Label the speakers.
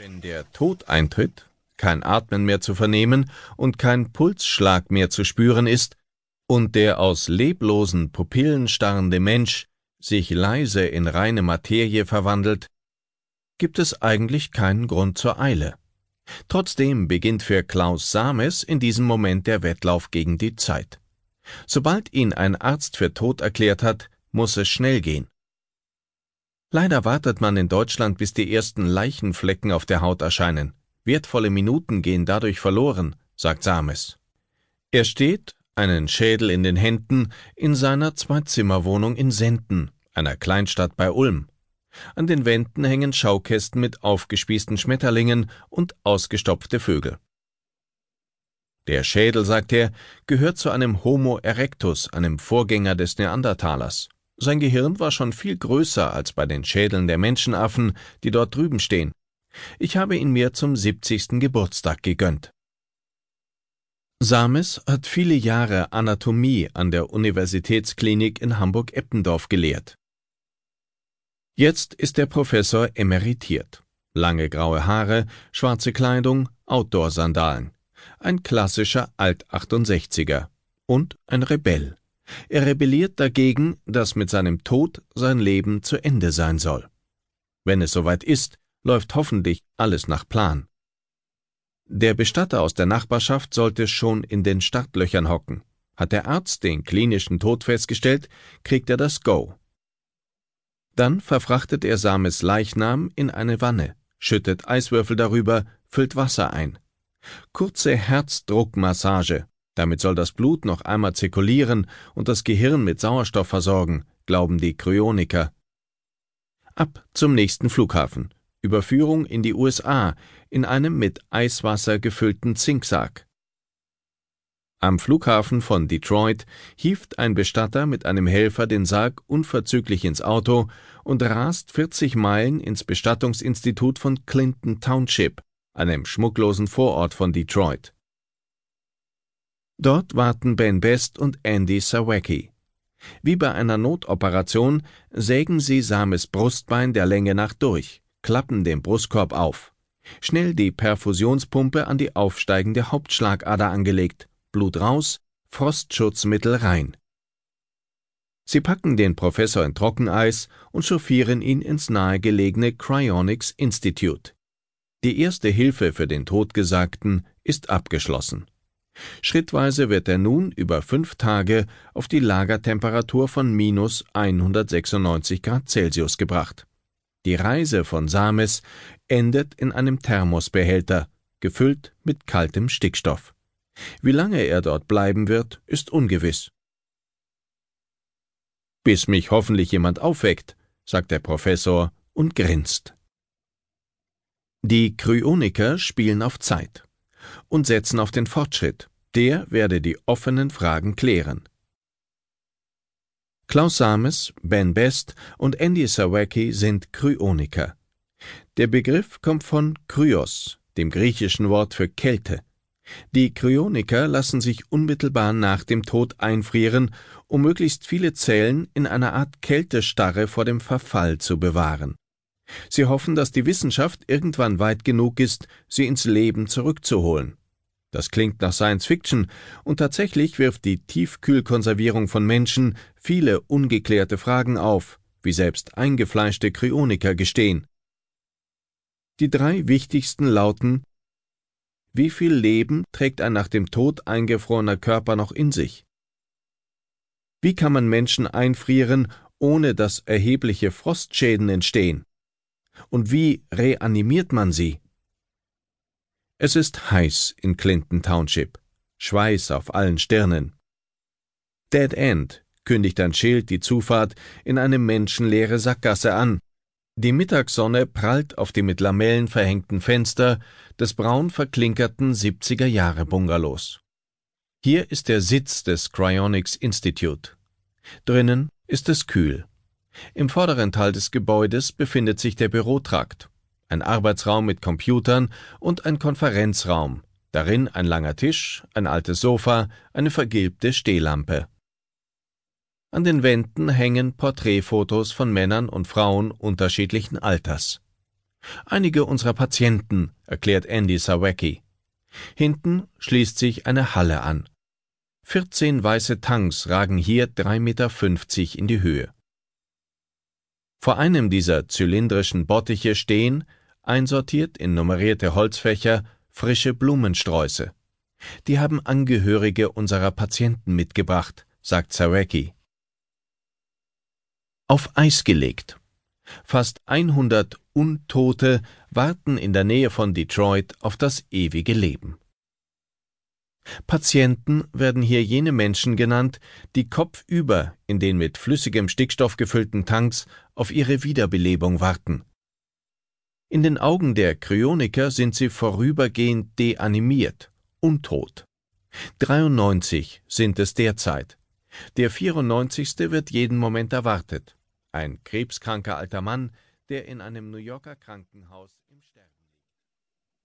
Speaker 1: Wenn der Tod eintritt, kein Atmen mehr zu vernehmen und kein Pulsschlag mehr zu spüren ist, und der aus leblosen Pupillen starrende Mensch sich leise in reine Materie verwandelt, gibt es eigentlich keinen Grund zur Eile. Trotzdem beginnt für Klaus Sames in diesem Moment der Wettlauf gegen die Zeit. Sobald ihn ein Arzt für tot erklärt hat, muss es schnell gehen. Leider wartet man in Deutschland, bis die ersten Leichenflecken auf der Haut erscheinen. Wertvolle Minuten gehen dadurch verloren, sagt Sames. Er steht, einen Schädel in den Händen, in seiner Zweizimmerwohnung in Senden, einer Kleinstadt bei Ulm. An den Wänden hängen Schaukästen mit aufgespießten Schmetterlingen und ausgestopfte Vögel. Der Schädel, sagt er, gehört zu einem Homo erectus, einem Vorgänger des Neandertalers. Sein Gehirn war schon viel größer als bei den Schädeln der Menschenaffen, die dort drüben stehen. Ich habe ihn mir zum 70. Geburtstag gegönnt. Sames hat viele Jahre Anatomie an der Universitätsklinik in Hamburg-Eppendorf gelehrt. Jetzt ist der Professor emeritiert. Lange graue Haare, schwarze Kleidung, Outdoor-Sandalen. Ein klassischer Alt-68er. Und ein Rebell. Er rebelliert dagegen, dass mit seinem Tod sein Leben zu Ende sein soll. Wenn es soweit ist, läuft hoffentlich alles nach Plan. Der Bestatter aus der Nachbarschaft sollte schon in den Startlöchern hocken. Hat der Arzt den klinischen Tod festgestellt, kriegt er das Go. Dann verfrachtet er Sames Leichnam in eine Wanne, schüttet Eiswürfel darüber, füllt Wasser ein. Kurze Herzdruckmassage, damit soll das Blut noch einmal zirkulieren und das Gehirn mit Sauerstoff versorgen, glauben die Kryoniker. Ab zum nächsten Flughafen. Überführung in die USA in einem mit Eiswasser gefüllten Zinksarg. Am Flughafen von Detroit hieft ein Bestatter mit einem Helfer den Sarg unverzüglich ins Auto und rast 40 Meilen ins Bestattungsinstitut von Clinton Township, einem schmucklosen Vorort von Detroit. Dort warten Ben Best und Andy Sawacki. Wie bei einer Notoperation sägen sie Sames Brustbein der Länge nach durch, klappen den Brustkorb auf. Schnell die Perfusionspumpe an die aufsteigende Hauptschlagader angelegt, Blut raus, Frostschutzmittel rein. Sie packen den Professor in Trockeneis und chauffieren ihn ins nahegelegene Cryonics Institute. Die erste Hilfe für den Todgesagten ist abgeschlossen. Schrittweise wird er nun über fünf Tage auf die Lagertemperatur von minus 196 Grad Celsius gebracht. Die Reise von Sames endet in einem Thermosbehälter, gefüllt mit kaltem Stickstoff. Wie lange er dort bleiben wird, ist ungewiss. Bis mich hoffentlich jemand aufweckt, sagt der Professor und grinst. Die Kryoniker spielen auf Zeit und setzen auf den Fortschritt. Der werde die offenen Fragen klären. Klaus Sames, Ben Best und Andy Sawacki sind Kryoniker. Der Begriff kommt von Kryos, dem griechischen Wort für Kälte. Die Kryoniker lassen sich unmittelbar nach dem Tod einfrieren, um möglichst viele Zellen in einer Art Kältestarre vor dem Verfall zu bewahren. Sie hoffen, dass die Wissenschaft irgendwann weit genug ist, sie ins Leben zurückzuholen. Das klingt nach Science Fiction, und tatsächlich wirft die Tiefkühlkonservierung von Menschen viele ungeklärte Fragen auf, wie selbst eingefleischte Kryoniker gestehen. Die drei wichtigsten lauten Wie viel Leben trägt ein nach dem Tod eingefrorener Körper noch in sich? Wie kann man Menschen einfrieren, ohne dass erhebliche Frostschäden entstehen? Und wie reanimiert man sie? Es ist heiß in Clinton Township. Schweiß auf allen Stirnen. Dead End kündigt ein Schild die Zufahrt in eine menschenleere Sackgasse an. Die Mittagssonne prallt auf die mit Lamellen verhängten Fenster des braun verklinkerten 70er Jahre Bungalows. Hier ist der Sitz des Cryonics Institute. Drinnen ist es kühl. Im vorderen Teil des Gebäudes befindet sich der Bürotrakt, ein Arbeitsraum mit Computern und ein Konferenzraum, darin ein langer Tisch, ein altes Sofa, eine vergilbte Stehlampe. An den Wänden hängen Porträtfotos von Männern und Frauen unterschiedlichen Alters. Einige unserer Patienten, erklärt Andy Sawecki. Hinten schließt sich eine Halle an. 14 weiße Tanks ragen hier 3,50 Meter in die Höhe. Vor einem dieser zylindrischen Bottiche stehen, einsortiert in nummerierte Holzfächer, frische Blumensträuße. Die haben Angehörige unserer Patienten mitgebracht, sagt Zareki. Auf Eis gelegt. Fast 100 Untote warten in der Nähe von Detroit auf das ewige Leben. Patienten werden hier jene Menschen genannt, die kopfüber in den mit flüssigem Stickstoff gefüllten Tanks auf ihre Wiederbelebung warten. In den Augen der Kryoniker sind sie vorübergehend deanimiert, untot. 93 sind es derzeit. Der 94. wird jeden Moment erwartet. Ein krebskranker alter Mann, der in einem New Yorker Krankenhaus im Sterben.